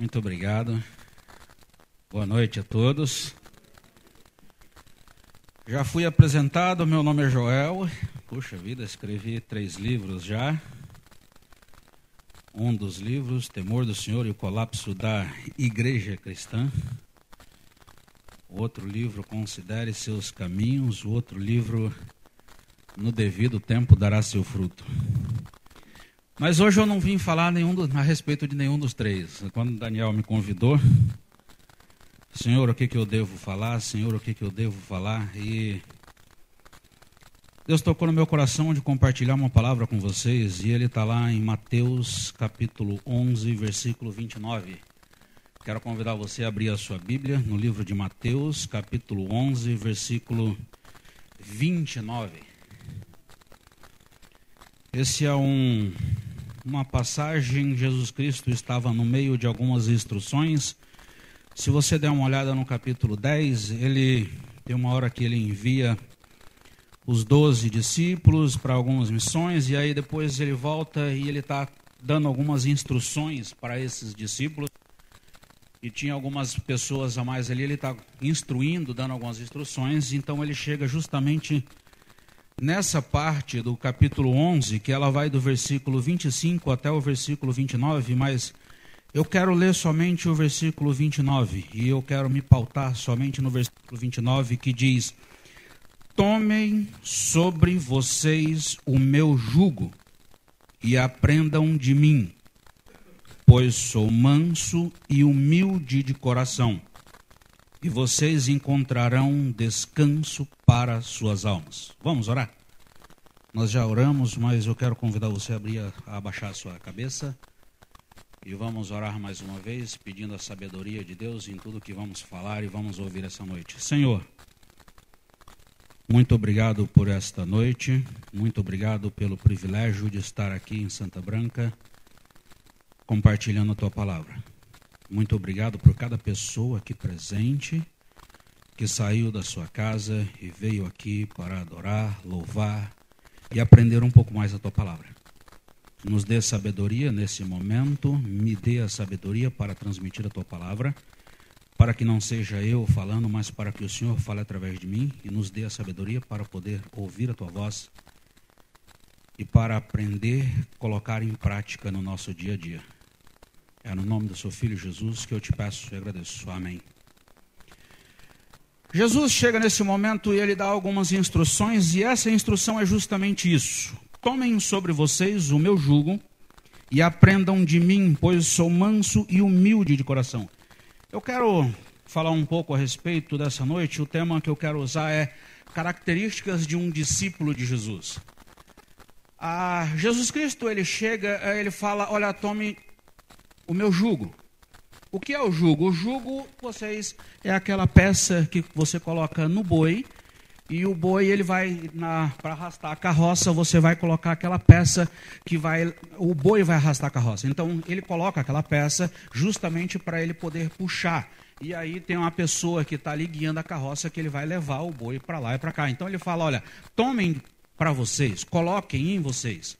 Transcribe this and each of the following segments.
Muito obrigado. Boa noite a todos. Já fui apresentado, meu nome é Joel. Puxa vida, escrevi três livros já. Um dos livros, Temor do Senhor e o Colapso da Igreja Cristã. Outro livro, Considere Seus Caminhos. Outro livro, No Devido Tempo Dará Seu Fruto. Mas hoje eu não vim falar do, a respeito de nenhum dos três. Quando Daniel me convidou, Senhor, o que, que eu devo falar? Senhor, o que, que eu devo falar? E Deus tocou no meu coração de compartilhar uma palavra com vocês, e ele está lá em Mateus capítulo 11, versículo 29. Quero convidar você a abrir a sua Bíblia no livro de Mateus, capítulo 11, versículo 29. Esse é um uma passagem, Jesus Cristo estava no meio de algumas instruções. Se você der uma olhada no capítulo 10, ele tem uma hora que ele envia os doze discípulos para algumas missões, e aí depois ele volta e ele está dando algumas instruções para esses discípulos. E tinha algumas pessoas a mais ali, ele está instruindo, dando algumas instruções, então ele chega justamente nessa parte do capítulo 11, que ela vai do versículo 25 até o versículo 29, mas eu quero ler somente o versículo 29 e eu quero me pautar somente no versículo 29 que diz: Tomem sobre vocês o meu jugo e aprendam de mim, pois sou manso e humilde de coração, e vocês encontrarão descanso para suas almas. Vamos orar? Nós já oramos, mas eu quero convidar você a abrir, a abaixar a sua cabeça. E vamos orar mais uma vez, pedindo a sabedoria de Deus em tudo que vamos falar e vamos ouvir essa noite. Senhor, muito obrigado por esta noite, muito obrigado pelo privilégio de estar aqui em Santa Branca, compartilhando a tua palavra. Muito obrigado por cada pessoa aqui presente que saiu da sua casa e veio aqui para adorar, louvar e aprender um pouco mais a tua palavra. Nos dê sabedoria nesse momento, me dê a sabedoria para transmitir a tua palavra, para que não seja eu falando, mas para que o Senhor fale através de mim e nos dê a sabedoria para poder ouvir a tua voz e para aprender, colocar em prática no nosso dia a dia. É no nome do seu filho Jesus que eu te peço e agradeço. Amém. Jesus chega nesse momento e ele dá algumas instruções, e essa instrução é justamente isso: Tomem sobre vocês o meu jugo e aprendam de mim, pois sou manso e humilde de coração. Eu quero falar um pouco a respeito dessa noite. O tema que eu quero usar é características de um discípulo de Jesus. Ah, Jesus Cristo ele chega, ele fala: Olha, tome o meu jugo. O que é o jugo? O jugo, vocês, é aquela peça que você coloca no boi e o boi ele vai para arrastar a carroça, você vai colocar aquela peça que vai o boi vai arrastar a carroça. Então ele coloca aquela peça justamente para ele poder puxar. E aí tem uma pessoa que está ali guiando a carroça que ele vai levar o boi para lá e para cá. Então ele fala, olha, tomem para vocês, coloquem em vocês,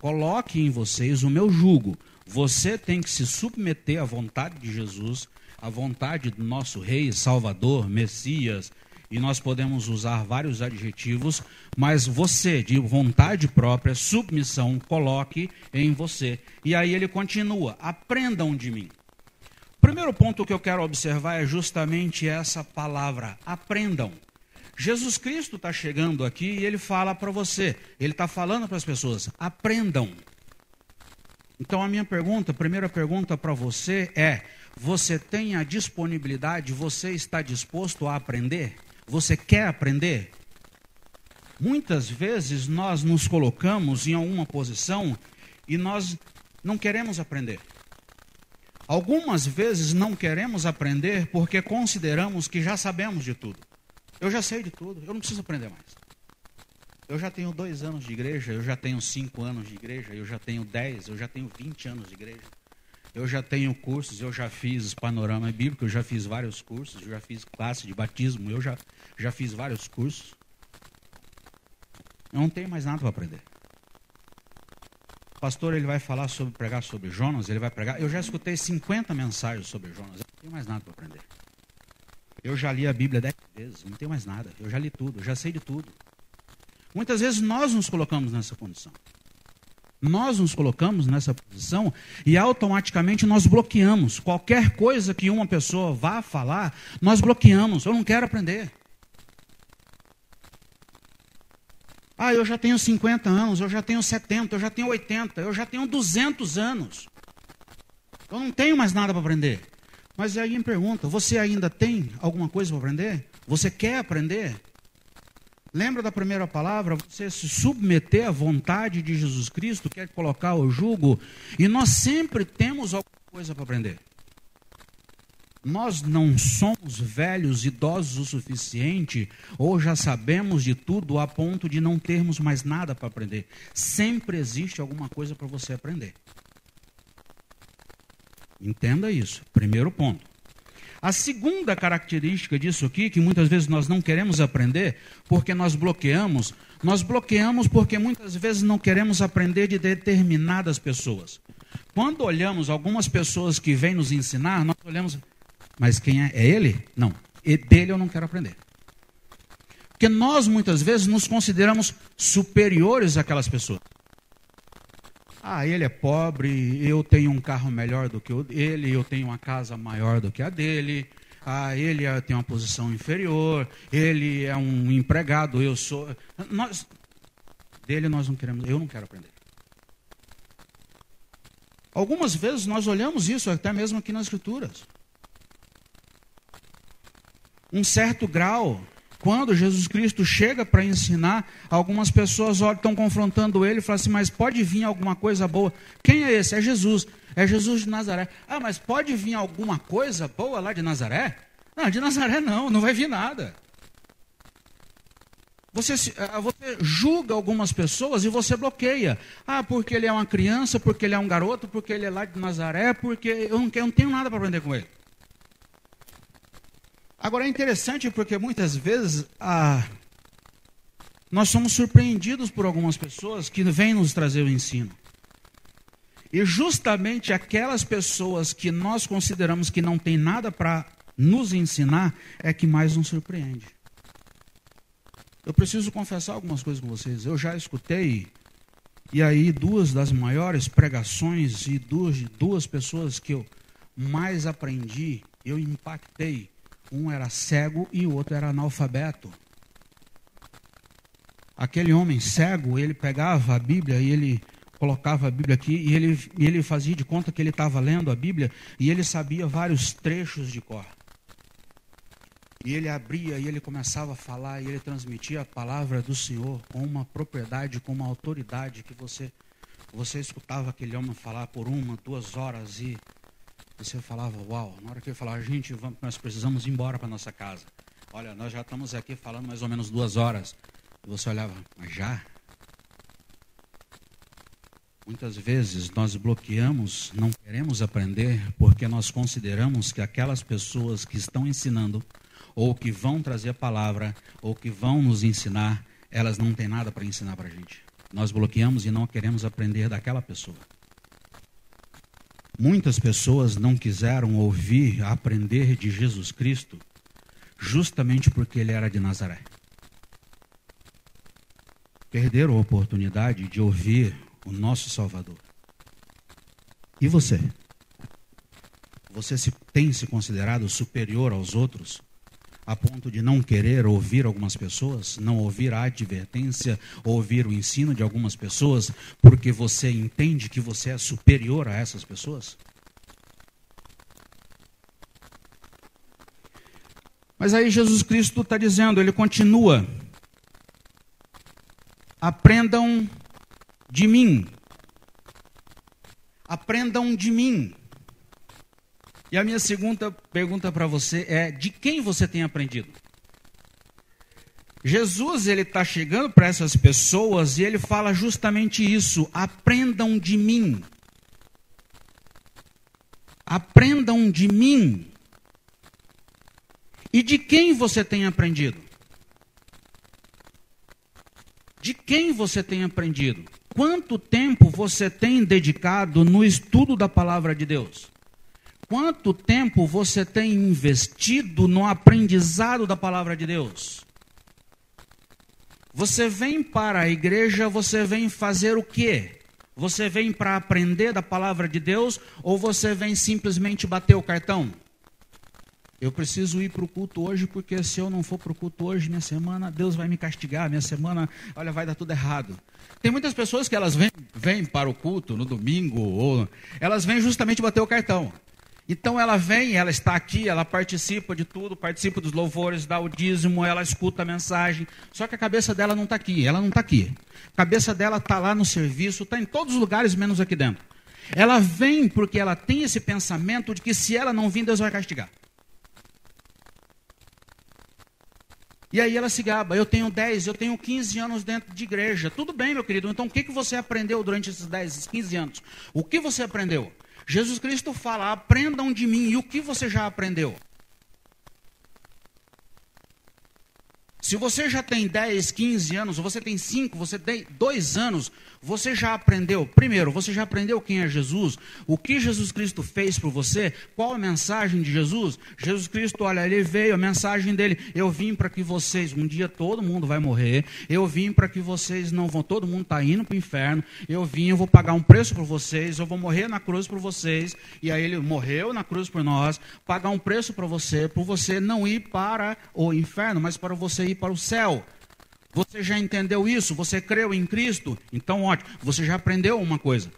coloquem em vocês o meu jugo. Você tem que se submeter à vontade de Jesus, à vontade do nosso Rei, Salvador, Messias, e nós podemos usar vários adjetivos, mas você, de vontade própria, submissão, coloque em você. E aí ele continua: aprendam de mim. O primeiro ponto que eu quero observar é justamente essa palavra: aprendam. Jesus Cristo está chegando aqui e ele fala para você, ele está falando para as pessoas: aprendam. Então a minha pergunta, a primeira pergunta para você é: você tem a disponibilidade, você está disposto a aprender? Você quer aprender? Muitas vezes nós nos colocamos em alguma posição e nós não queremos aprender. Algumas vezes não queremos aprender porque consideramos que já sabemos de tudo. Eu já sei de tudo, eu não preciso aprender mais. Eu já tenho dois anos de igreja, eu já tenho cinco anos de igreja, eu já tenho dez, eu já tenho vinte anos de igreja. Eu já tenho cursos, eu já fiz panorama bíblico, eu já fiz vários cursos, eu já fiz classe de batismo, eu já, já fiz vários cursos. Eu não tenho mais nada para aprender. pastor ele vai falar sobre pregar sobre Jonas, ele vai pregar. Eu já escutei 50 mensagens sobre Jonas, eu não tenho mais nada para aprender. Eu já li a Bíblia dez vezes, não tenho mais nada. Eu já li tudo, eu já sei de tudo. Muitas vezes nós nos colocamos nessa condição. Nós nos colocamos nessa posição e automaticamente nós bloqueamos. Qualquer coisa que uma pessoa vá falar, nós bloqueamos. Eu não quero aprender. Ah, eu já tenho 50 anos, eu já tenho 70, eu já tenho 80, eu já tenho 200 anos. Eu não tenho mais nada para aprender. Mas aí me pergunta: você ainda tem alguma coisa para aprender? Você quer aprender? Lembra da primeira palavra? Você se submeter à vontade de Jesus Cristo, quer colocar o jugo, e nós sempre temos alguma coisa para aprender. Nós não somos velhos, idosos o suficiente, ou já sabemos de tudo a ponto de não termos mais nada para aprender. Sempre existe alguma coisa para você aprender. Entenda isso. Primeiro ponto. A segunda característica disso aqui, que muitas vezes nós não queremos aprender, porque nós bloqueamos, nós bloqueamos porque muitas vezes não queremos aprender de determinadas pessoas. Quando olhamos algumas pessoas que vêm nos ensinar, nós olhamos, mas quem é? É ele? Não. E dele eu não quero aprender. Porque nós muitas vezes nos consideramos superiores àquelas pessoas. Ah, ele é pobre, eu tenho um carro melhor do que o ele, eu tenho uma casa maior do que a dele. Ah, ele é, tem uma posição inferior, ele é um empregado, eu sou. Nós, dele nós não queremos, eu não quero aprender. Algumas vezes nós olhamos isso até mesmo aqui nas escrituras. Um certo grau quando Jesus Cristo chega para ensinar, algumas pessoas estão confrontando ele e falam assim: Mas pode vir alguma coisa boa? Quem é esse? É Jesus. É Jesus de Nazaré. Ah, mas pode vir alguma coisa boa lá de Nazaré? Não, de Nazaré não, não vai vir nada. Você, ah, você julga algumas pessoas e você bloqueia. Ah, porque ele é uma criança, porque ele é um garoto, porque ele é lá de Nazaré, porque eu não, eu não tenho nada para aprender com ele. Agora é interessante porque muitas vezes nós somos surpreendidos por algumas pessoas que vêm nos trazer o ensino. E justamente aquelas pessoas que nós consideramos que não tem nada para nos ensinar é que mais nos surpreende. Eu preciso confessar algumas coisas com vocês. Eu já escutei, e aí duas das maiores pregações e duas, duas pessoas que eu mais aprendi, eu impactei um era cego e o outro era analfabeto. Aquele homem cego, ele pegava a Bíblia e ele colocava a Bíblia aqui e ele, ele fazia de conta que ele estava lendo a Bíblia e ele sabia vários trechos de cor. E ele abria e ele começava a falar e ele transmitia a palavra do Senhor com uma propriedade, com uma autoridade que você você escutava aquele homem falar por uma, duas horas e você falava, uau, na hora que ele falava, gente, vamos, nós precisamos ir embora para nossa casa. Olha, nós já estamos aqui falando mais ou menos duas horas. E você olhava, mas já? Muitas vezes nós bloqueamos, não queremos aprender, porque nós consideramos que aquelas pessoas que estão ensinando, ou que vão trazer a palavra, ou que vão nos ensinar, elas não têm nada para ensinar para a gente. Nós bloqueamos e não queremos aprender daquela pessoa. Muitas pessoas não quiseram ouvir, aprender de Jesus Cristo, justamente porque ele era de Nazaré. Perderam a oportunidade de ouvir o nosso Salvador. E você? Você se, tem se considerado superior aos outros? A ponto de não querer ouvir algumas pessoas, não ouvir a advertência, ouvir o ensino de algumas pessoas, porque você entende que você é superior a essas pessoas? Mas aí Jesus Cristo está dizendo, ele continua: aprendam de mim, aprendam de mim. E a minha segunda pergunta para você é: de quem você tem aprendido? Jesus ele está chegando para essas pessoas e ele fala justamente isso: aprendam de mim. Aprendam de mim. E de quem você tem aprendido? De quem você tem aprendido? Quanto tempo você tem dedicado no estudo da palavra de Deus? Quanto tempo você tem investido no aprendizado da palavra de Deus? Você vem para a igreja, você vem fazer o quê? Você vem para aprender da palavra de Deus ou você vem simplesmente bater o cartão? Eu preciso ir para o culto hoje, porque se eu não for para o culto hoje, minha semana, Deus vai me castigar, minha semana, olha, vai dar tudo errado. Tem muitas pessoas que elas vêm, vêm para o culto no domingo, ou elas vêm justamente bater o cartão. Então ela vem, ela está aqui, ela participa de tudo, participa dos louvores, dá o dízimo, ela escuta a mensagem. Só que a cabeça dela não está aqui, ela não está aqui. A cabeça dela está lá no serviço, está em todos os lugares, menos aqui dentro. Ela vem porque ela tem esse pensamento de que se ela não vir, Deus vai castigar. E aí ela se gaba, eu tenho 10, eu tenho 15 anos dentro de igreja. Tudo bem, meu querido, então o que, que você aprendeu durante esses 10, esses 15 anos? O que você aprendeu? Jesus Cristo fala: aprendam de mim. E o que você já aprendeu? Se você já tem 10, 15 anos, você tem 5, você tem 2 anos, você já aprendeu, primeiro, você já aprendeu quem é Jesus, o que Jesus Cristo fez por você, qual a mensagem de Jesus? Jesus Cristo, olha, ele veio, a mensagem dele, eu vim para que vocês, um dia todo mundo vai morrer, eu vim para que vocês não vão, todo mundo está indo para o inferno, eu vim, eu vou pagar um preço por vocês, eu vou morrer na cruz por vocês, e aí ele morreu na cruz por nós, pagar um preço para você, por você não ir para o inferno, mas para você ir para o céu. Você já entendeu isso? Você creu em Cristo? Então, ótimo, você já aprendeu uma coisa.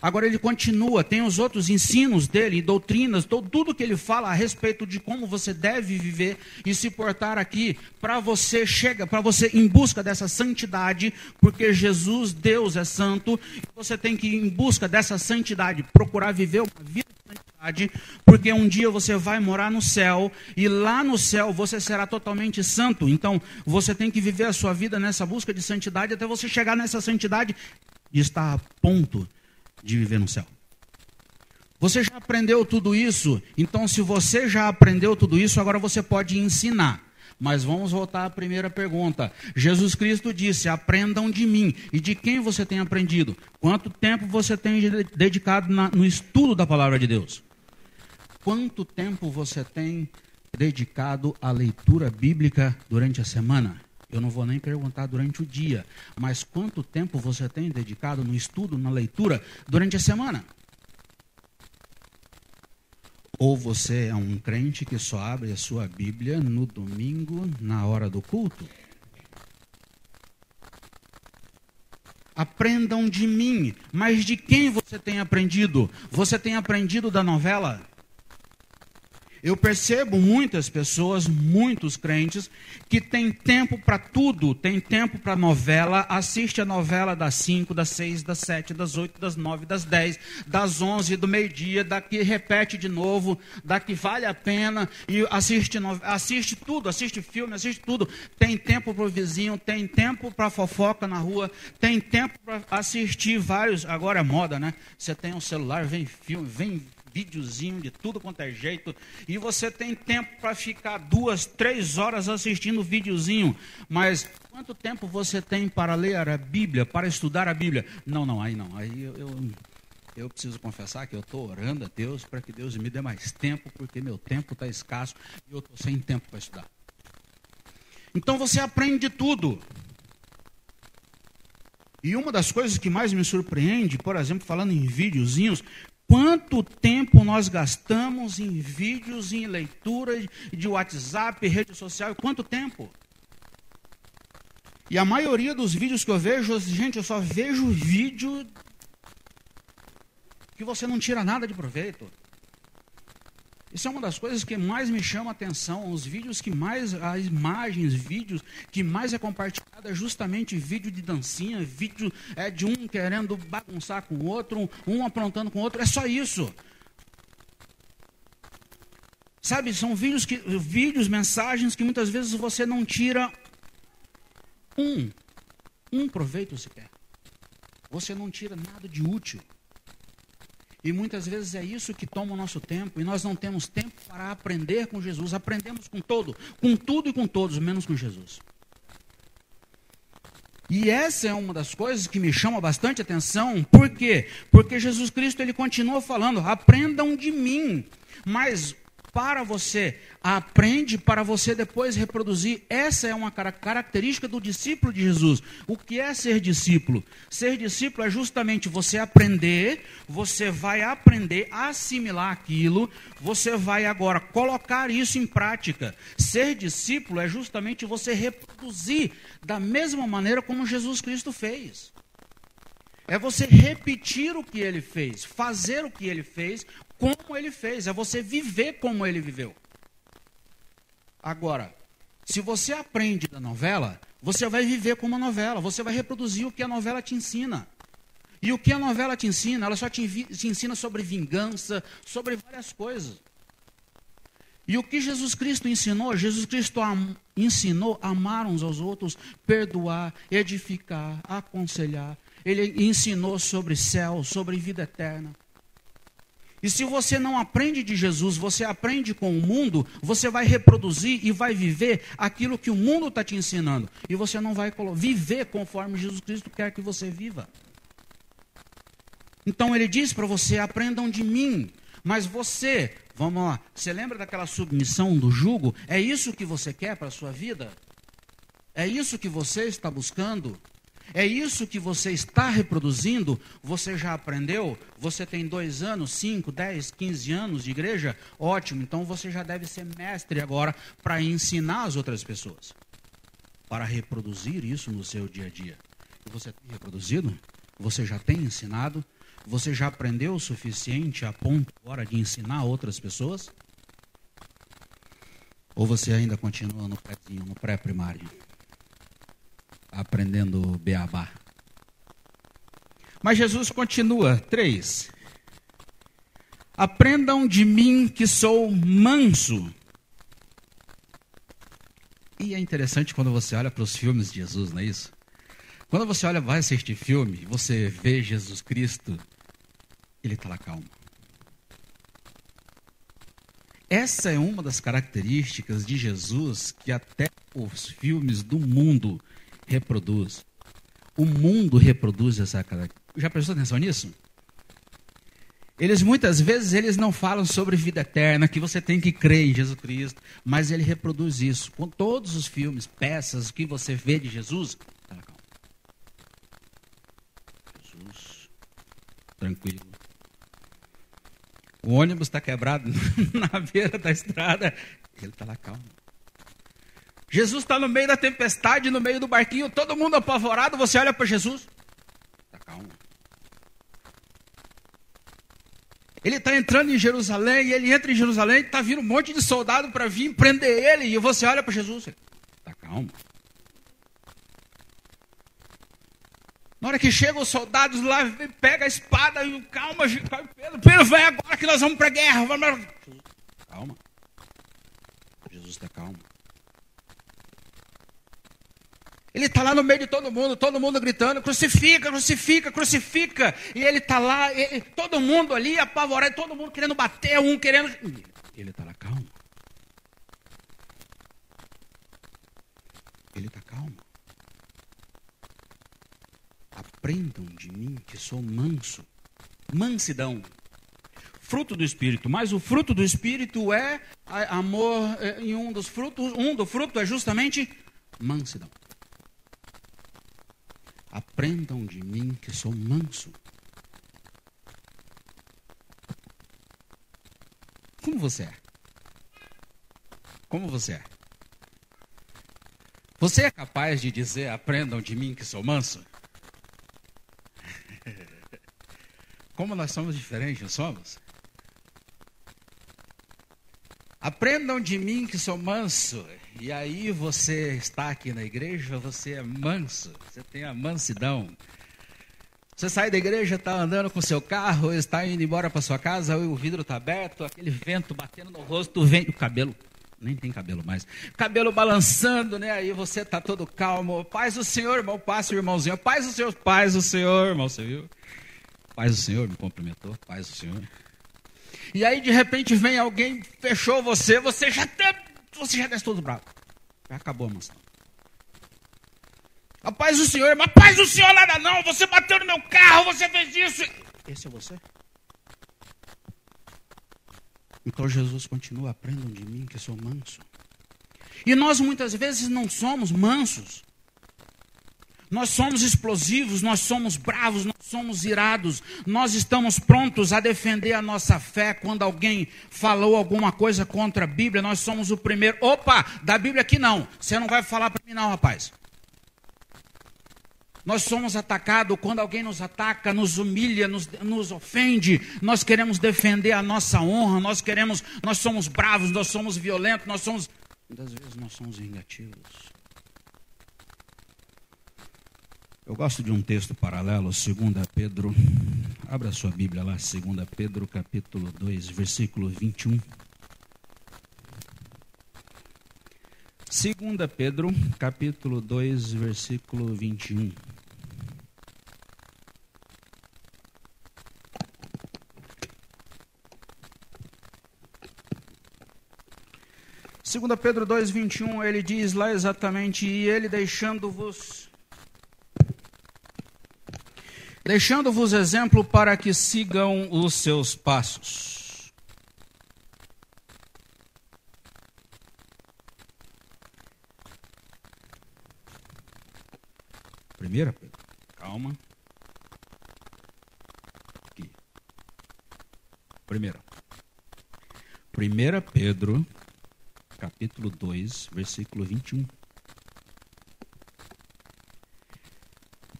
Agora ele continua, tem os outros ensinos dele, doutrinas, tudo que ele fala a respeito de como você deve viver e se portar aqui, para você chega, para você em busca dessa santidade, porque Jesus, Deus é santo, você tem que ir em busca dessa santidade, procurar viver uma vida de santidade, porque um dia você vai morar no céu e lá no céu você será totalmente santo. Então, você tem que viver a sua vida nessa busca de santidade até você chegar nessa santidade e estar a ponto de viver no céu. Você já aprendeu tudo isso? Então, se você já aprendeu tudo isso, agora você pode ensinar. Mas vamos voltar à primeira pergunta. Jesus Cristo disse: Aprendam de mim. E de quem você tem aprendido? Quanto tempo você tem dedicado na, no estudo da palavra de Deus? Quanto tempo você tem dedicado à leitura bíblica durante a semana? Eu não vou nem perguntar durante o dia, mas quanto tempo você tem dedicado no estudo, na leitura, durante a semana? Ou você é um crente que só abre a sua Bíblia no domingo, na hora do culto? Aprendam de mim, mas de quem você tem aprendido? Você tem aprendido da novela? Eu percebo muitas pessoas, muitos crentes, que têm tempo para tudo, tem tempo para novela, assiste a novela das 5, das 6, das 7, das 8, das 9, das 10, das 11, do meio-dia, daqui repete de novo, daqui vale a pena, e assiste, assiste tudo, assiste filme, assiste tudo. Tem tempo para o vizinho, tem tempo para fofoca na rua, tem tempo para assistir vários. Agora é moda, né? Você tem um celular, vem filme, vem videozinho de tudo quanto é jeito, e você tem tempo para ficar duas, três horas assistindo videozinho, mas quanto tempo você tem para ler a Bíblia, para estudar a Bíblia? Não, não, aí não, aí eu, eu, eu preciso confessar que eu estou orando a Deus para que Deus me dê mais tempo, porque meu tempo está escasso e eu estou sem tempo para estudar. Então você aprende tudo. E uma das coisas que mais me surpreende, por exemplo, falando em videozinhos, Quanto tempo nós gastamos em vídeos, em leitura de WhatsApp, rede social? Quanto tempo? E a maioria dos vídeos que eu vejo, gente, eu só vejo vídeo que você não tira nada de proveito. Isso é uma das coisas que mais me chama a atenção. Os vídeos que mais, as imagens, vídeos que mais é compartilhado é justamente vídeo de dancinha, vídeo é, de um querendo bagunçar com o outro, um aprontando com o outro. É só isso. Sabe, são vídeos, que, vídeos, mensagens que muitas vezes você não tira um, um proveito sequer. Você não tira nada de útil. E muitas vezes é isso que toma o nosso tempo, e nós não temos tempo para aprender com Jesus. Aprendemos com todo, com tudo e com todos, menos com Jesus. E essa é uma das coisas que me chama bastante atenção. Por quê? Porque Jesus Cristo ele continua falando: aprendam de mim. Mas para você, aprende para você depois reproduzir. Essa é uma característica do discípulo de Jesus. O que é ser discípulo? Ser discípulo é justamente você aprender, você vai aprender a assimilar aquilo, você vai agora colocar isso em prática. Ser discípulo é justamente você reproduzir da mesma maneira como Jesus Cristo fez. É você repetir o que ele fez, fazer o que ele fez, como ele fez, é você viver como ele viveu. Agora, se você aprende da novela, você vai viver como a novela, você vai reproduzir o que a novela te ensina. E o que a novela te ensina? Ela só te, te ensina sobre vingança, sobre várias coisas. E o que Jesus Cristo ensinou? Jesus Cristo am, ensinou amar uns aos outros, perdoar, edificar, aconselhar. Ele ensinou sobre céu, sobre vida eterna. E se você não aprende de Jesus, você aprende com o mundo, você vai reproduzir e vai viver aquilo que o mundo está te ensinando. E você não vai viver conforme Jesus Cristo quer que você viva. Então ele diz para você: aprendam de mim. Mas você, vamos lá, você lembra daquela submissão do jugo? É isso que você quer para a sua vida? É isso que você está buscando? É isso que você está reproduzindo? Você já aprendeu? Você tem dois anos, cinco, dez, quinze anos de igreja? Ótimo, então você já deve ser mestre agora para ensinar as outras pessoas. Para reproduzir isso no seu dia a dia. Você tem reproduzido? Você já tem ensinado? Você já aprendeu o suficiente a ponto agora de ensinar outras pessoas? Ou você ainda continua no pré-primário? Aprendendo beabá. Mas Jesus continua, três. Aprendam de mim que sou manso. E é interessante quando você olha para os filmes de Jesus, não é isso? Quando você olha, vai assistir filme, você vê Jesus Cristo, ele está lá calmo. Essa é uma das características de Jesus que até os filmes do mundo reproduz. O mundo reproduz essa característica. Já prestou atenção nisso? Eles muitas vezes eles não falam sobre vida eterna, que você tem que crer em Jesus Cristo, mas ele reproduz isso. Com todos os filmes, peças que você vê de Jesus, Jesus, tranquilo. O ônibus está quebrado na beira da estrada, ele está lá calmo. Jesus está no meio da tempestade, no meio do barquinho, todo mundo apavorado, você olha para Jesus. Está calmo. Ele está entrando em Jerusalém, e ele entra em Jerusalém, está vindo um monte de soldado para vir prender ele, e você olha para Jesus. Está calmo. Na hora que chegam os soldados lá, pega a espada e calma, Pedro, Pedro, vem agora que nós vamos para a guerra. Vamos... Calma. Jesus está calmo. Ele está lá no meio de todo mundo, todo mundo gritando: crucifica, crucifica, crucifica. E ele está lá, e, todo mundo ali apavorado, todo mundo querendo bater, um querendo. Ele está lá calmo. Ele está calmo. Aprendam de mim que sou manso. Mansidão. Fruto do Espírito. Mas o fruto do Espírito é amor, é, e um dos frutos, um do fruto é justamente mansidão. Aprendam de mim que sou manso. Como você é? Como você é? Você é capaz de dizer: aprendam de mim que sou manso? Como nós somos diferentes, não somos? Aprendam de mim que sou manso. E aí você está aqui na igreja, você é manso, você tem a mansidão. Você sai da igreja, está andando com seu carro, está indo embora para sua casa, o vidro está aberto, aquele vento batendo no rosto, vem o cabelo, nem tem cabelo mais, cabelo balançando, né? Aí você está todo calmo. Paz do Senhor, irmão, o irmãozinho. Paz do Senhor, paz do Senhor, irmão, você viu? Paz do Senhor, me cumprimentou, paz do Senhor. E aí de repente vem alguém, fechou você, você já tem você já desce todo bravo. Já acabou a mansão. A paz do Senhor, mas paz do Senhor nada não, você bateu no meu carro, você fez isso. Esse é você? Então Jesus continua, aprendam de mim que sou manso. E nós muitas vezes não somos mansos. Nós somos explosivos, nós somos bravos, nós somos irados, nós estamos prontos a defender a nossa fé quando alguém falou alguma coisa contra a Bíblia, nós somos o primeiro. Opa, da Bíblia aqui não, você não vai falar para mim não, rapaz. Nós somos atacados quando alguém nos ataca, nos humilha, nos, nos ofende. Nós queremos defender a nossa honra, nós queremos, nós somos bravos, nós somos violentos, nós somos. Muitas vezes nós somos vingativos. Eu gosto de um texto paralelo, 2 Pedro, abra sua Bíblia lá, 2 Pedro capítulo 2, versículo 21. 2 Pedro capítulo 2, versículo 21. Segunda Pedro 2:21, ele diz lá exatamente, e ele deixando-vos deixando-vos exemplo para que sigam os seus passos. Primeira, calma. Aqui. Primeira. Primeira Pedro, capítulo 2, versículo 21.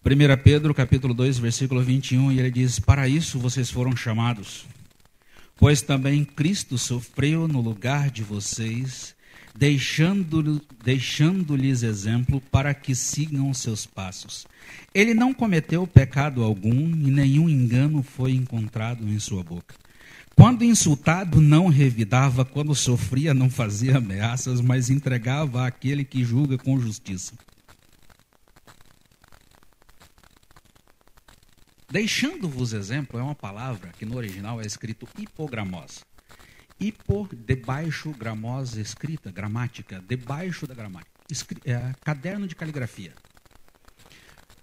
1 Pedro capítulo 2, versículo 21, e ele diz: Para isso vocês foram chamados, pois também Cristo sofreu no lugar de vocês, deixando-lhes deixando exemplo para que sigam seus passos. Ele não cometeu pecado algum e nenhum engano foi encontrado em sua boca. Quando insultado, não revidava, quando sofria, não fazia ameaças, mas entregava àquele que julga com justiça. Deixando-vos exemplo é uma palavra que no original é escrito hipogramós. Hipo, debaixo, gramosa, escrita, gramática, debaixo da gramática. Escri é, caderno de caligrafia.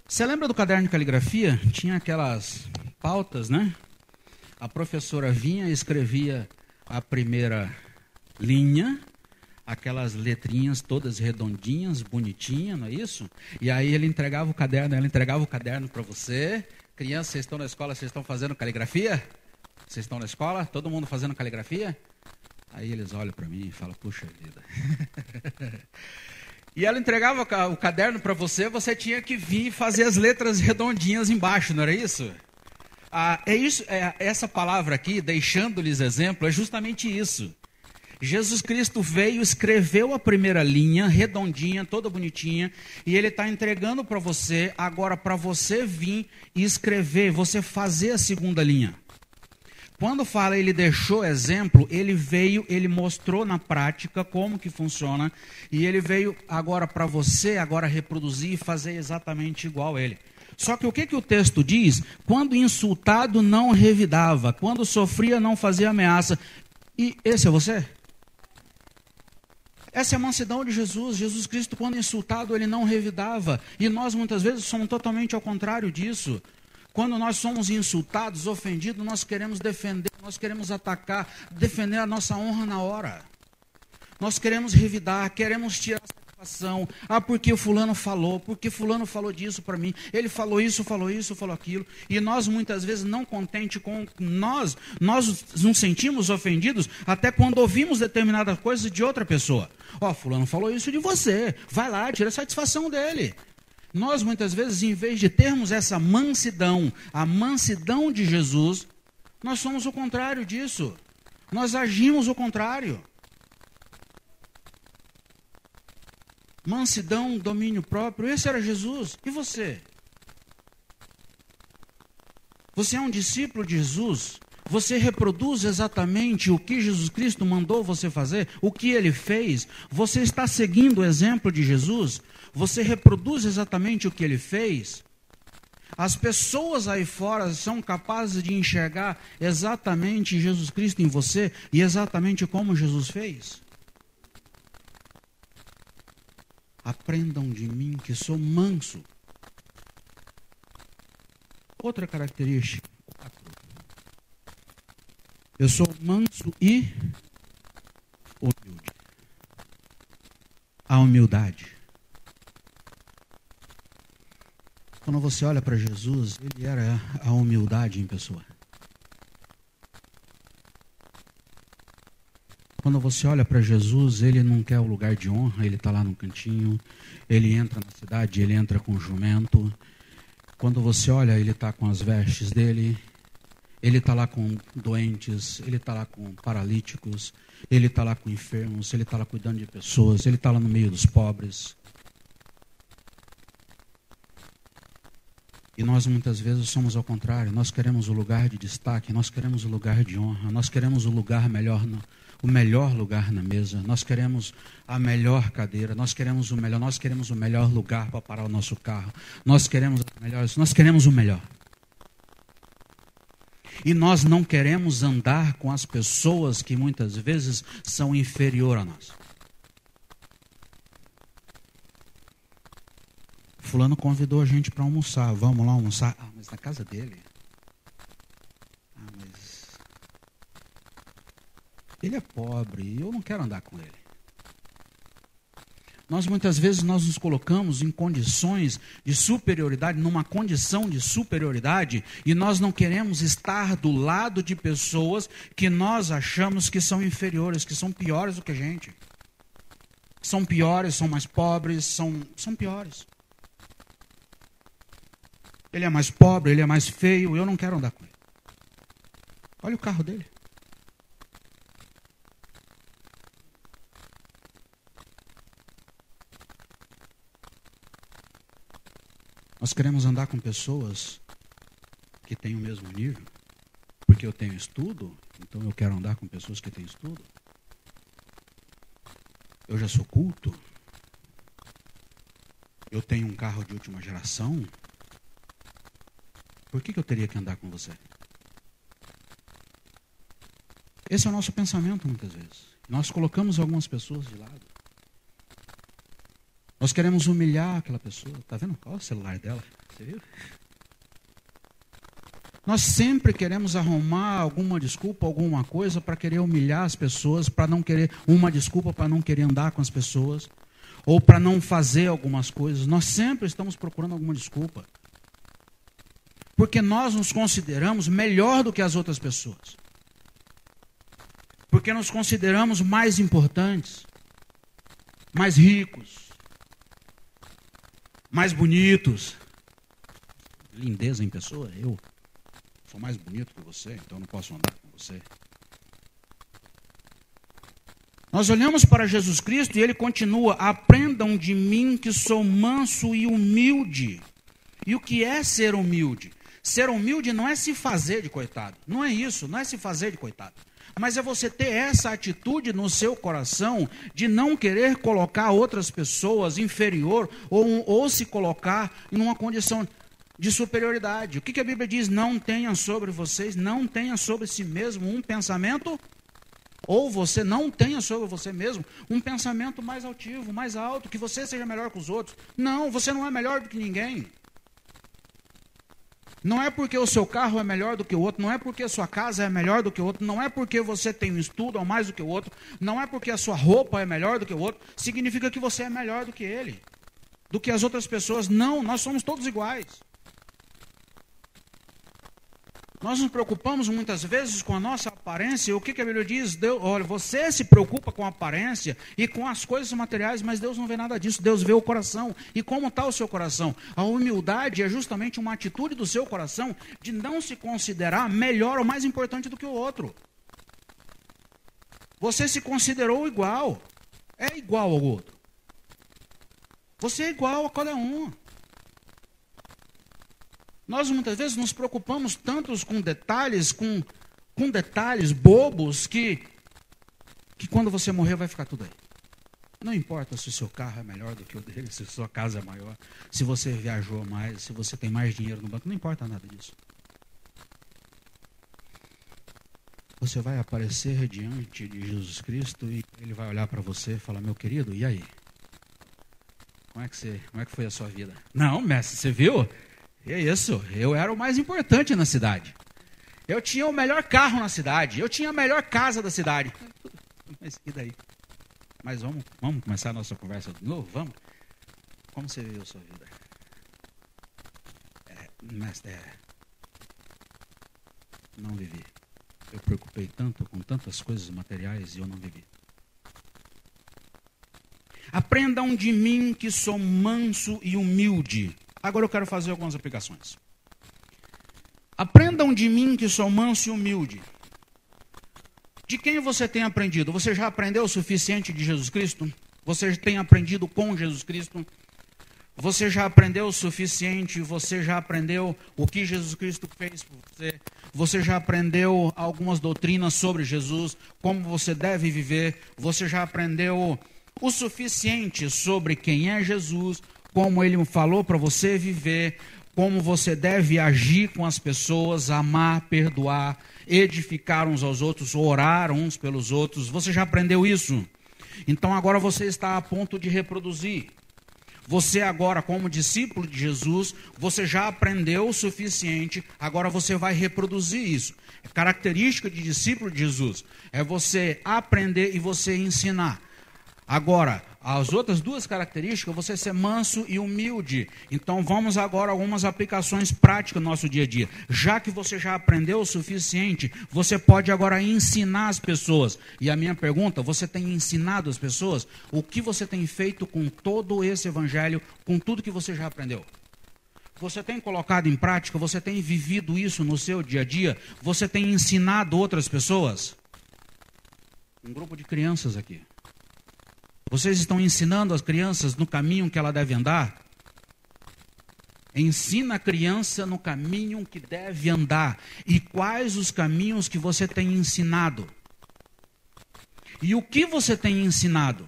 Você lembra do caderno de caligrafia? Tinha aquelas pautas, né? A professora vinha e escrevia a primeira linha, aquelas letrinhas todas redondinhas, bonitinhas, não é isso? E aí ele entregava o caderno, ela entregava o caderno para você, Crianças, vocês estão na escola, vocês estão fazendo caligrafia? Vocês estão na escola? Todo mundo fazendo caligrafia? Aí eles olham para mim e falam, puxa vida. e ela entregava o caderno para você, você tinha que vir fazer as letras redondinhas embaixo, não era isso? Ah, é isso, é, essa palavra aqui, deixando-lhes exemplo, é justamente isso. Jesus Cristo veio, escreveu a primeira linha, redondinha, toda bonitinha, e ele está entregando para você, agora para você vir e escrever, você fazer a segunda linha. Quando fala ele deixou exemplo, ele veio, ele mostrou na prática como que funciona, e ele veio agora para você, agora reproduzir e fazer exatamente igual ele. Só que o que, que o texto diz? Quando insultado não revidava, quando sofria não fazia ameaça. E esse é você? Essa é a mansidão de Jesus. Jesus Cristo, quando insultado, ele não revidava. E nós, muitas vezes, somos totalmente ao contrário disso. Quando nós somos insultados, ofendidos, nós queremos defender, nós queremos atacar, defender a nossa honra na hora. Nós queremos revidar, queremos tirar Ah, porque o fulano falou, porque fulano falou disso para mim. Ele falou isso, falou isso, falou aquilo. E nós muitas vezes não contente com nós, nós nos sentimos ofendidos até quando ouvimos determinadas coisas de outra pessoa. Ó, oh, fulano falou isso de você. Vai lá, tira a satisfação dele. Nós muitas vezes, em vez de termos essa mansidão, a mansidão de Jesus, nós somos o contrário disso. Nós agimos o contrário. Mansidão, domínio próprio. Esse era Jesus. E você? Você é um discípulo de Jesus? Você reproduz exatamente o que Jesus Cristo mandou você fazer? O que ele fez? Você está seguindo o exemplo de Jesus? Você reproduz exatamente o que ele fez? As pessoas aí fora são capazes de enxergar exatamente Jesus Cristo em você e exatamente como Jesus fez? Aprendam de mim que sou manso. Outra característica. Eu sou manso e humilde. A humildade. Quando você olha para Jesus, ele era a humildade em pessoa. Você olha para Jesus, ele não quer o lugar de honra, ele está lá no cantinho, ele entra na cidade, ele entra com o jumento. Quando você olha, ele está com as vestes dele, ele está lá com doentes, ele está lá com paralíticos, ele está lá com enfermos, ele está lá cuidando de pessoas, ele está lá no meio dos pobres. E nós muitas vezes somos ao contrário, nós queremos o lugar de destaque, nós queremos o lugar de honra, nós queremos o lugar melhor, no, o melhor lugar na mesa, nós queremos a melhor cadeira, nós queremos o melhor, nós queremos o melhor lugar para parar o nosso carro, nós queremos melhores, nós queremos o melhor. E nós não queremos andar com as pessoas que muitas vezes são inferior a nós. Fulano convidou a gente para almoçar. Vamos lá almoçar? Ah, mas na casa dele. Ah, mas. Ele é pobre e eu não quero andar com ele. Nós muitas vezes nós nos colocamos em condições de superioridade, numa condição de superioridade, e nós não queremos estar do lado de pessoas que nós achamos que são inferiores, que são piores do que a gente. São piores, são mais pobres, são, são piores. Ele é mais pobre, ele é mais feio, eu não quero andar com ele. Olha o carro dele. Nós queremos andar com pessoas que têm o mesmo nível, porque eu tenho estudo, então eu quero andar com pessoas que têm estudo. Eu já sou culto. Eu tenho um carro de última geração, por que, que eu teria que andar com você? Esse é o nosso pensamento muitas vezes. Nós colocamos algumas pessoas de lado. Nós queremos humilhar aquela pessoa. Está vendo? Olha o celular dela. Você viu? Nós sempre queremos arrumar alguma desculpa, alguma coisa para querer humilhar as pessoas, para não querer uma desculpa para não querer andar com as pessoas, ou para não fazer algumas coisas. Nós sempre estamos procurando alguma desculpa. Porque nós nos consideramos melhor do que as outras pessoas. Porque nos consideramos mais importantes, mais ricos, mais bonitos. Lindeza em pessoa, eu sou mais bonito que você, então não posso andar com você. Nós olhamos para Jesus Cristo e ele continua: aprendam de mim que sou manso e humilde. E o que é ser humilde? Ser humilde não é se fazer de coitado. Não é isso, não é se fazer de coitado. Mas é você ter essa atitude no seu coração de não querer colocar outras pessoas inferior ou, ou se colocar em uma condição de superioridade. O que, que a Bíblia diz? Não tenha sobre vocês, não tenha sobre si mesmo um pensamento, ou você não tenha sobre você mesmo um pensamento mais altivo, mais alto, que você seja melhor que os outros. Não, você não é melhor do que ninguém. Não é porque o seu carro é melhor do que o outro, não é porque a sua casa é melhor do que o outro, não é porque você tem um estudo ou mais do que o outro, não é porque a sua roupa é melhor do que o outro, significa que você é melhor do que ele, do que as outras pessoas. Não, nós somos todos iguais. Nós nos preocupamos muitas vezes com a nossa aparência. O que, que a Bíblia diz? Deus, olha, você se preocupa com a aparência e com as coisas materiais, mas Deus não vê nada disso. Deus vê o coração. E como está o seu coração? A humildade é justamente uma atitude do seu coração de não se considerar melhor ou mais importante do que o outro. Você se considerou igual. É igual ao outro. Você é igual a cada um. Nós muitas vezes nos preocupamos tantos com detalhes, com, com detalhes bobos, que, que quando você morrer vai ficar tudo aí. Não importa se o seu carro é melhor do que o dele, se a sua casa é maior, se você viajou mais, se você tem mais dinheiro no banco, não importa nada disso. Você vai aparecer diante de Jesus Cristo e ele vai olhar para você e falar: Meu querido, e aí? Como é, que você, como é que foi a sua vida? Não, mestre, você viu? É isso, eu era o mais importante na cidade. Eu tinha o melhor carro na cidade, eu tinha a melhor casa da cidade. Mas e daí? Mas vamos, vamos começar a nossa conversa de novo? Vamos? Como você viveu sua vida? É, é, não vivi. Eu preocupei tanto com tantas coisas materiais e eu não vivi. Aprendam de mim que sou manso e humilde. Agora eu quero fazer algumas aplicações. Aprendam de mim que sou manso e humilde. De quem você tem aprendido? Você já aprendeu o suficiente de Jesus Cristo? Você tem aprendido com Jesus Cristo? Você já aprendeu o suficiente? Você já aprendeu o que Jesus Cristo fez por você? Você já aprendeu algumas doutrinas sobre Jesus? Como você deve viver? Você já aprendeu o suficiente sobre quem é Jesus? Como ele falou para você viver? Como você deve agir com as pessoas, amar, perdoar, edificar uns aos outros, orar uns pelos outros. Você já aprendeu isso? Então agora você está a ponto de reproduzir. Você agora, como discípulo de Jesus, você já aprendeu o suficiente, agora você vai reproduzir isso. É característica de discípulo de Jesus é você aprender e você ensinar. Agora, as outras duas características, você ser manso e humilde. Então vamos agora a algumas aplicações práticas no nosso dia a dia. Já que você já aprendeu o suficiente, você pode agora ensinar as pessoas. E a minha pergunta, você tem ensinado as pessoas? O que você tem feito com todo esse evangelho, com tudo que você já aprendeu? Você tem colocado em prática? Você tem vivido isso no seu dia a dia? Você tem ensinado outras pessoas? Um grupo de crianças aqui. Vocês estão ensinando as crianças no caminho que ela deve andar? Ensina a criança no caminho que deve andar. E quais os caminhos que você tem ensinado? E o que você tem ensinado?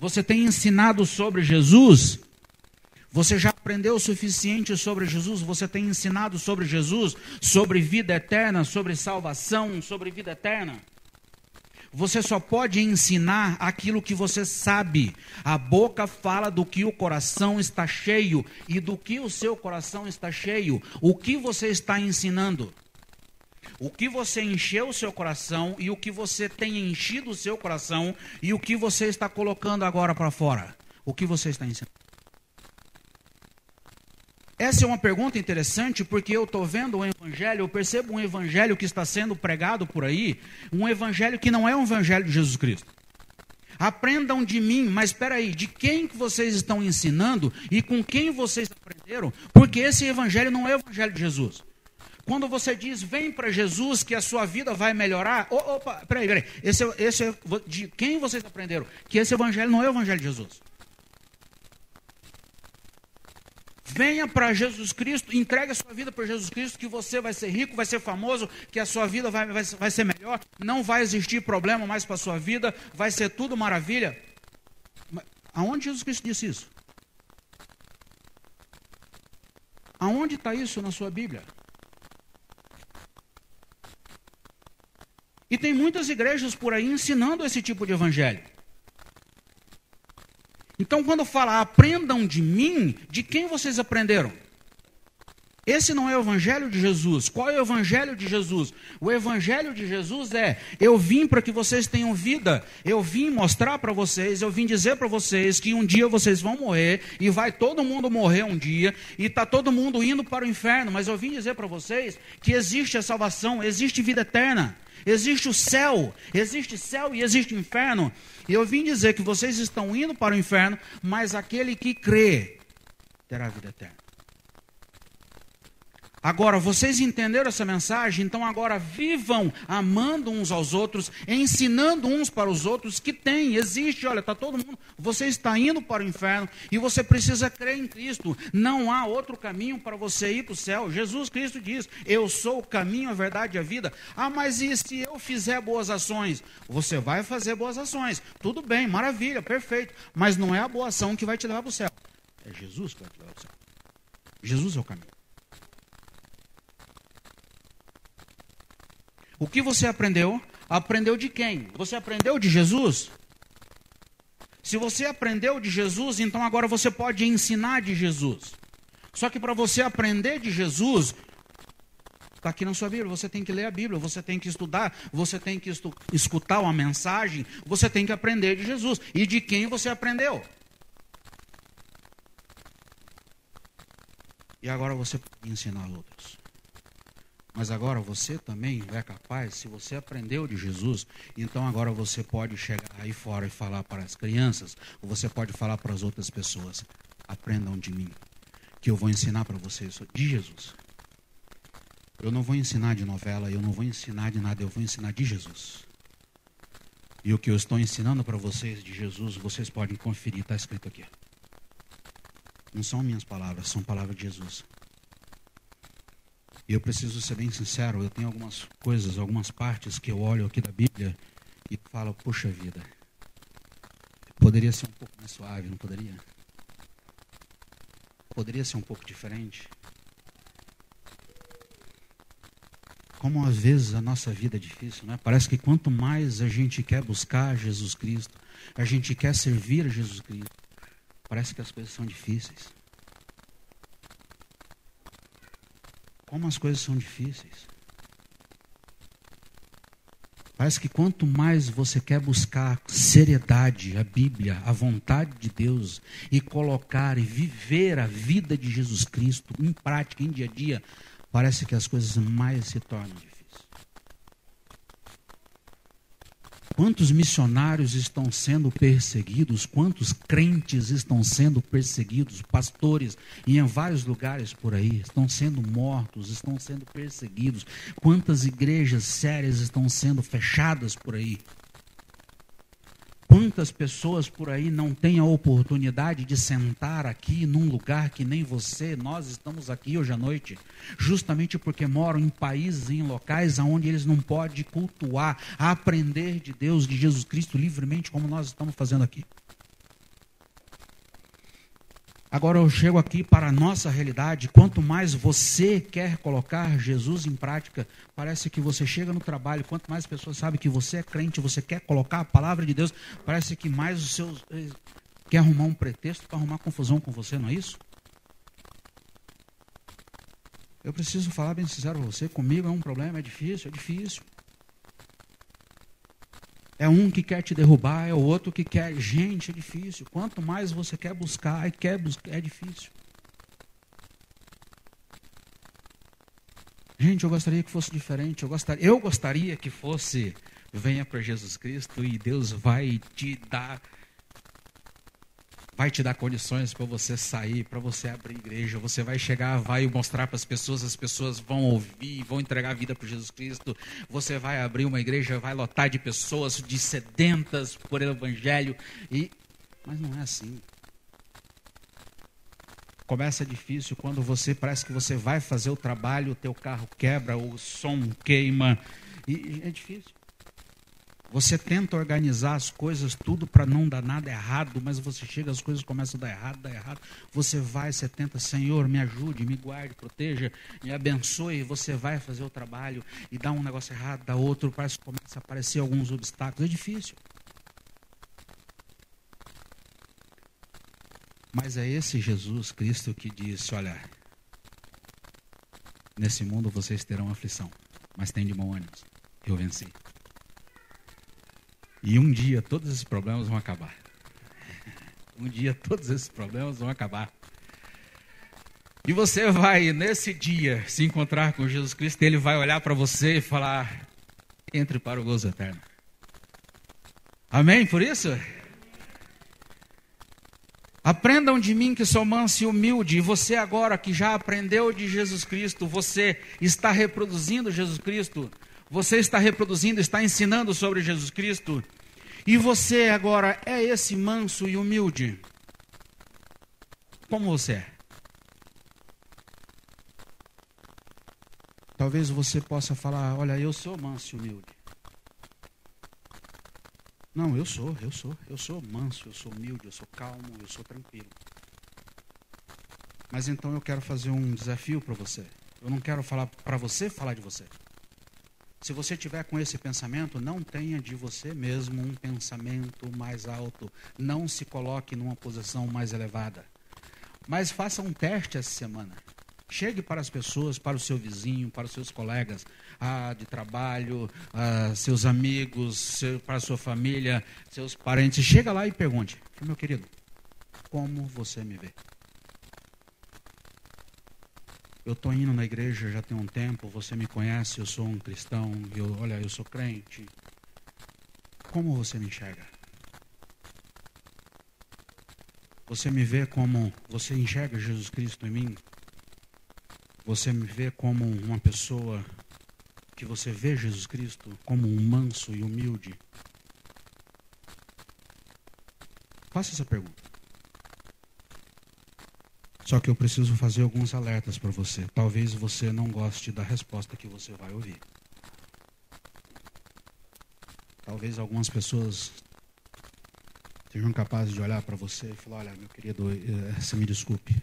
Você tem ensinado sobre Jesus? Você já aprendeu o suficiente sobre Jesus? Você tem ensinado sobre Jesus? Sobre vida eterna, sobre salvação, sobre vida eterna? Você só pode ensinar aquilo que você sabe. A boca fala do que o coração está cheio e do que o seu coração está cheio. O que você está ensinando? O que você encheu o seu coração e o que você tem enchido o seu coração e o que você está colocando agora para fora? O que você está ensinando? Essa é uma pergunta interessante porque eu estou vendo um evangelho, eu percebo um evangelho que está sendo pregado por aí, um evangelho que não é um evangelho de Jesus Cristo. Aprendam de mim, mas espera aí, de quem que vocês estão ensinando e com quem vocês aprenderam? Porque esse evangelho não é o evangelho de Jesus. Quando você diz, vem para Jesus que a sua vida vai melhorar, opa, peraí, peraí, esse, esse é de quem vocês aprenderam? Que esse evangelho não é o evangelho de Jesus. Venha para Jesus Cristo, entregue a sua vida para Jesus Cristo, que você vai ser rico, vai ser famoso, que a sua vida vai, vai, vai ser melhor, não vai existir problema mais para a sua vida, vai ser tudo maravilha. Aonde Jesus Cristo disse isso? Aonde está isso na sua Bíblia? E tem muitas igrejas por aí ensinando esse tipo de evangelho. Então, quando fala aprendam de mim, de quem vocês aprenderam? Esse não é o evangelho de Jesus. Qual é o evangelho de Jesus? O evangelho de Jesus é: eu vim para que vocês tenham vida. Eu vim mostrar para vocês, eu vim dizer para vocês que um dia vocês vão morrer e vai todo mundo morrer um dia e está todo mundo indo para o inferno. Mas eu vim dizer para vocês que existe a salvação, existe vida eterna. Existe o céu, existe céu e existe inferno. E eu vim dizer que vocês estão indo para o inferno, mas aquele que crê terá vida eterna. Agora, vocês entenderam essa mensagem? Então, agora vivam amando uns aos outros, ensinando uns para os outros que tem, existe. Olha, está todo mundo. Você está indo para o inferno e você precisa crer em Cristo. Não há outro caminho para você ir para o céu. Jesus Cristo diz: Eu sou o caminho, a verdade e a vida. Ah, mas e se eu fizer boas ações? Você vai fazer boas ações. Tudo bem, maravilha, perfeito. Mas não é a boa ação que vai te levar para o céu. É Jesus que vai te levar para o céu. Jesus é o caminho. O que você aprendeu? Aprendeu de quem? Você aprendeu de Jesus? Se você aprendeu de Jesus, então agora você pode ensinar de Jesus. Só que para você aprender de Jesus, está aqui na sua Bíblia, você tem que ler a Bíblia, você tem que estudar, você tem que escutar uma mensagem, você tem que aprender de Jesus. E de quem você aprendeu? E agora você pode ensinar outros. Mas agora você também é capaz, se você aprendeu de Jesus, então agora você pode chegar aí fora e falar para as crianças, ou você pode falar para as outras pessoas: aprendam de mim, que eu vou ensinar para vocês de Jesus. Eu não vou ensinar de novela, eu não vou ensinar de nada, eu vou ensinar de Jesus. E o que eu estou ensinando para vocês de Jesus, vocês podem conferir, está escrito aqui. Não são minhas palavras, são palavras de Jesus. E eu preciso ser bem sincero, eu tenho algumas coisas, algumas partes que eu olho aqui da Bíblia e falo, puxa vida, poderia ser um pouco mais suave, não poderia? Poderia ser um pouco diferente? Como às vezes a nossa vida é difícil, né? Parece que quanto mais a gente quer buscar Jesus Cristo, a gente quer servir a Jesus Cristo, parece que as coisas são difíceis. Como as coisas são difíceis. Parece que quanto mais você quer buscar seriedade, a Bíblia, a vontade de Deus, e colocar e viver a vida de Jesus Cristo em prática, em dia a dia, parece que as coisas mais se tornam difíceis. Quantos missionários estão sendo perseguidos? Quantos crentes estão sendo perseguidos? Pastores em vários lugares por aí estão sendo mortos, estão sendo perseguidos. Quantas igrejas sérias estão sendo fechadas por aí? Quantas pessoas por aí não têm a oportunidade de sentar aqui num lugar que nem você, nós estamos aqui hoje à noite, justamente porque moram em países em locais onde eles não podem cultuar, aprender de Deus, de Jesus Cristo livremente, como nós estamos fazendo aqui. Agora eu chego aqui para a nossa realidade. Quanto mais você quer colocar Jesus em prática, parece que você chega no trabalho. Quanto mais pessoas sabem que você é crente, você quer colocar a palavra de Deus, parece que mais os seus. Eh, quer arrumar um pretexto para arrumar confusão com você, não é isso? Eu preciso falar bem sincero com você. Comigo é um problema, é difícil, é difícil. É um que quer te derrubar, é o outro que quer. Gente, é difícil. Quanto mais você quer buscar quer buscar, é difícil. Gente, eu gostaria que fosse diferente. Eu gostaria, eu gostaria que fosse venha para Jesus Cristo e Deus vai te dar vai te dar condições para você sair, para você abrir igreja. Você vai chegar, vai mostrar para as pessoas, as pessoas vão ouvir, vão entregar a vida para Jesus Cristo. Você vai abrir uma igreja, vai lotar de pessoas de sedentas por evangelho e mas não é assim. Começa difícil quando você parece que você vai fazer o trabalho, o teu carro quebra, o som queima e é difícil. Você tenta organizar as coisas tudo para não dar nada errado, mas você chega, as coisas começam a dar errado, dar errado. Você vai, você tenta, Senhor, me ajude, me guarde, proteja, me abençoe. Você vai fazer o trabalho e dá um negócio errado, dá outro, parece que começa a aparecer alguns obstáculos. É difícil. Mas é esse Jesus Cristo que disse: Olha, nesse mundo vocês terão aflição, mas tem de bom ânimo. Eu venci. E um dia todos esses problemas vão acabar. Um dia todos esses problemas vão acabar. E você vai, nesse dia, se encontrar com Jesus Cristo, ele vai olhar para você e falar: entre para o gozo eterno. Amém? Por isso? Aprendam de mim que sou manso e humilde. E você agora que já aprendeu de Jesus Cristo, você está reproduzindo Jesus Cristo. Você está reproduzindo, está ensinando sobre Jesus Cristo. E você agora é esse manso e humilde. Como você é? Talvez você possa falar: Olha, eu sou manso e humilde. Não, eu sou, eu sou, eu sou manso, eu sou humilde, eu sou calmo, eu sou tranquilo. Mas então eu quero fazer um desafio para você. Eu não quero falar para você falar de você. Se você tiver com esse pensamento, não tenha de você mesmo um pensamento mais alto. Não se coloque numa posição mais elevada. Mas faça um teste essa semana. Chegue para as pessoas, para o seu vizinho, para os seus colegas ah, de trabalho, ah, seus amigos, seu, para a sua família, seus parentes. Chega lá e pergunte: Meu querido, como você me vê? Eu estou indo na igreja já tem um tempo, você me conhece, eu sou um cristão, eu, olha, eu sou crente. Como você me enxerga? Você me vê como. Você enxerga Jesus Cristo em mim? Você me vê como uma pessoa que você vê Jesus Cristo como um manso e humilde? Faça essa pergunta. Só que eu preciso fazer alguns alertas para você. Talvez você não goste da resposta que você vai ouvir. Talvez algumas pessoas sejam capazes de olhar para você e falar: Olha, meu querido, eh, você me desculpe,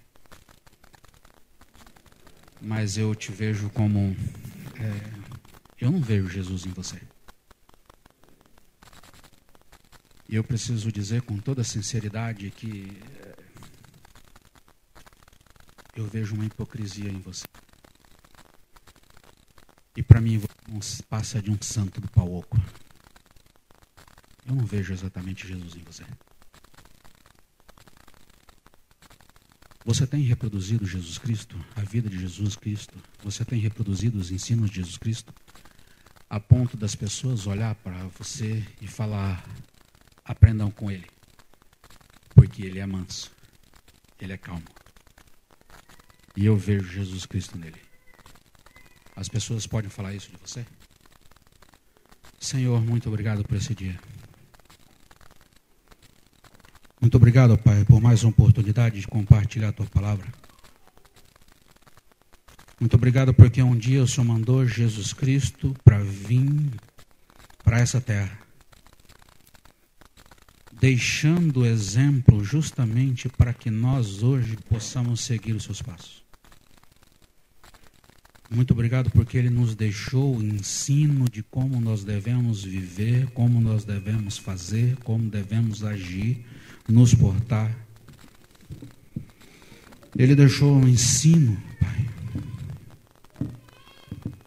mas eu te vejo como. É, eu não vejo Jesus em você. E eu preciso dizer com toda sinceridade que eu vejo uma hipocrisia em você. E para mim você passa de um santo do pau oco. Eu não vejo exatamente Jesus em você. Você tem reproduzido Jesus Cristo, a vida de Jesus Cristo? Você tem reproduzido os ensinos de Jesus Cristo? A ponto das pessoas olhar para você e falar: aprendam com ele. Porque ele é manso, ele é calmo. E eu vejo Jesus Cristo nele. As pessoas podem falar isso de você? Senhor, muito obrigado por esse dia. Muito obrigado, Pai, por mais uma oportunidade de compartilhar a tua palavra. Muito obrigado porque um dia o Senhor mandou Jesus Cristo para vir para essa terra, deixando exemplo justamente para que nós hoje possamos seguir os seus passos. Muito obrigado porque ele nos deixou o ensino de como nós devemos viver, como nós devemos fazer, como devemos agir, nos portar. Ele deixou o ensino, Pai.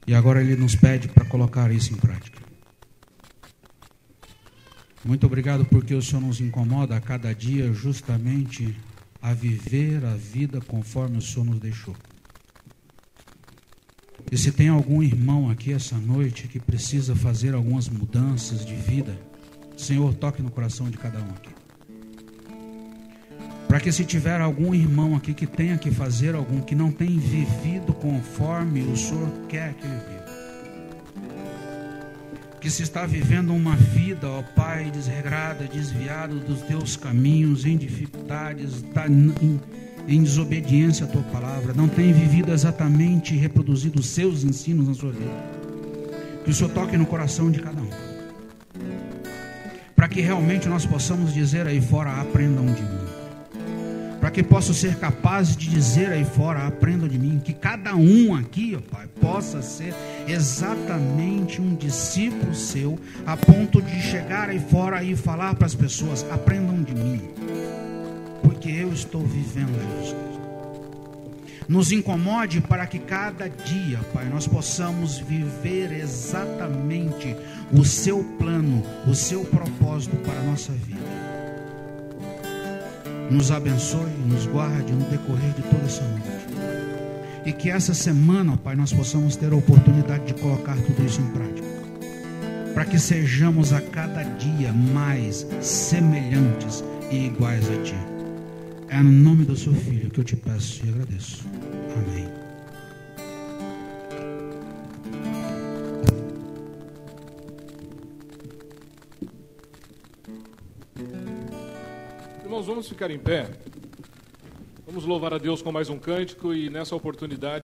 E agora ele nos pede para colocar isso em prática. Muito obrigado porque o Senhor nos incomoda a cada dia justamente a viver a vida conforme o Senhor nos deixou. E se tem algum irmão aqui essa noite que precisa fazer algumas mudanças de vida, Senhor, toque no coração de cada um aqui. Para que se tiver algum irmão aqui que tenha que fazer algum, que não tem vivido conforme o Senhor quer que ele viva. Que se está vivendo uma vida, ó Pai, desregrada, desviado dos teus caminhos, em dificuldades, está em em desobediência à tua palavra, não tem vivido exatamente e reproduzido os seus ensinos na sua vida. Que o Senhor toque no coração de cada um. Para que realmente nós possamos dizer aí fora: aprendam de mim. Para que possa ser capaz de dizer aí fora: aprendam de mim. Que cada um aqui, ó Pai, possa ser exatamente um discípulo seu, a ponto de chegar aí fora e falar para as pessoas: aprendam de mim porque eu estou vivendo Jesus. Nos incomode para que cada dia, Pai, nós possamos viver exatamente o seu plano, o seu propósito para a nossa vida. Nos abençoe, nos guarde no decorrer de toda essa noite. E que essa semana, Pai, nós possamos ter a oportunidade de colocar tudo isso em prática. Para que sejamos a cada dia mais semelhantes e iguais a Ti. É no nome do seu filho que eu te peço e agradeço. Amém. Irmãos, vamos ficar em pé. Vamos louvar a Deus com mais um cântico e nessa oportunidade.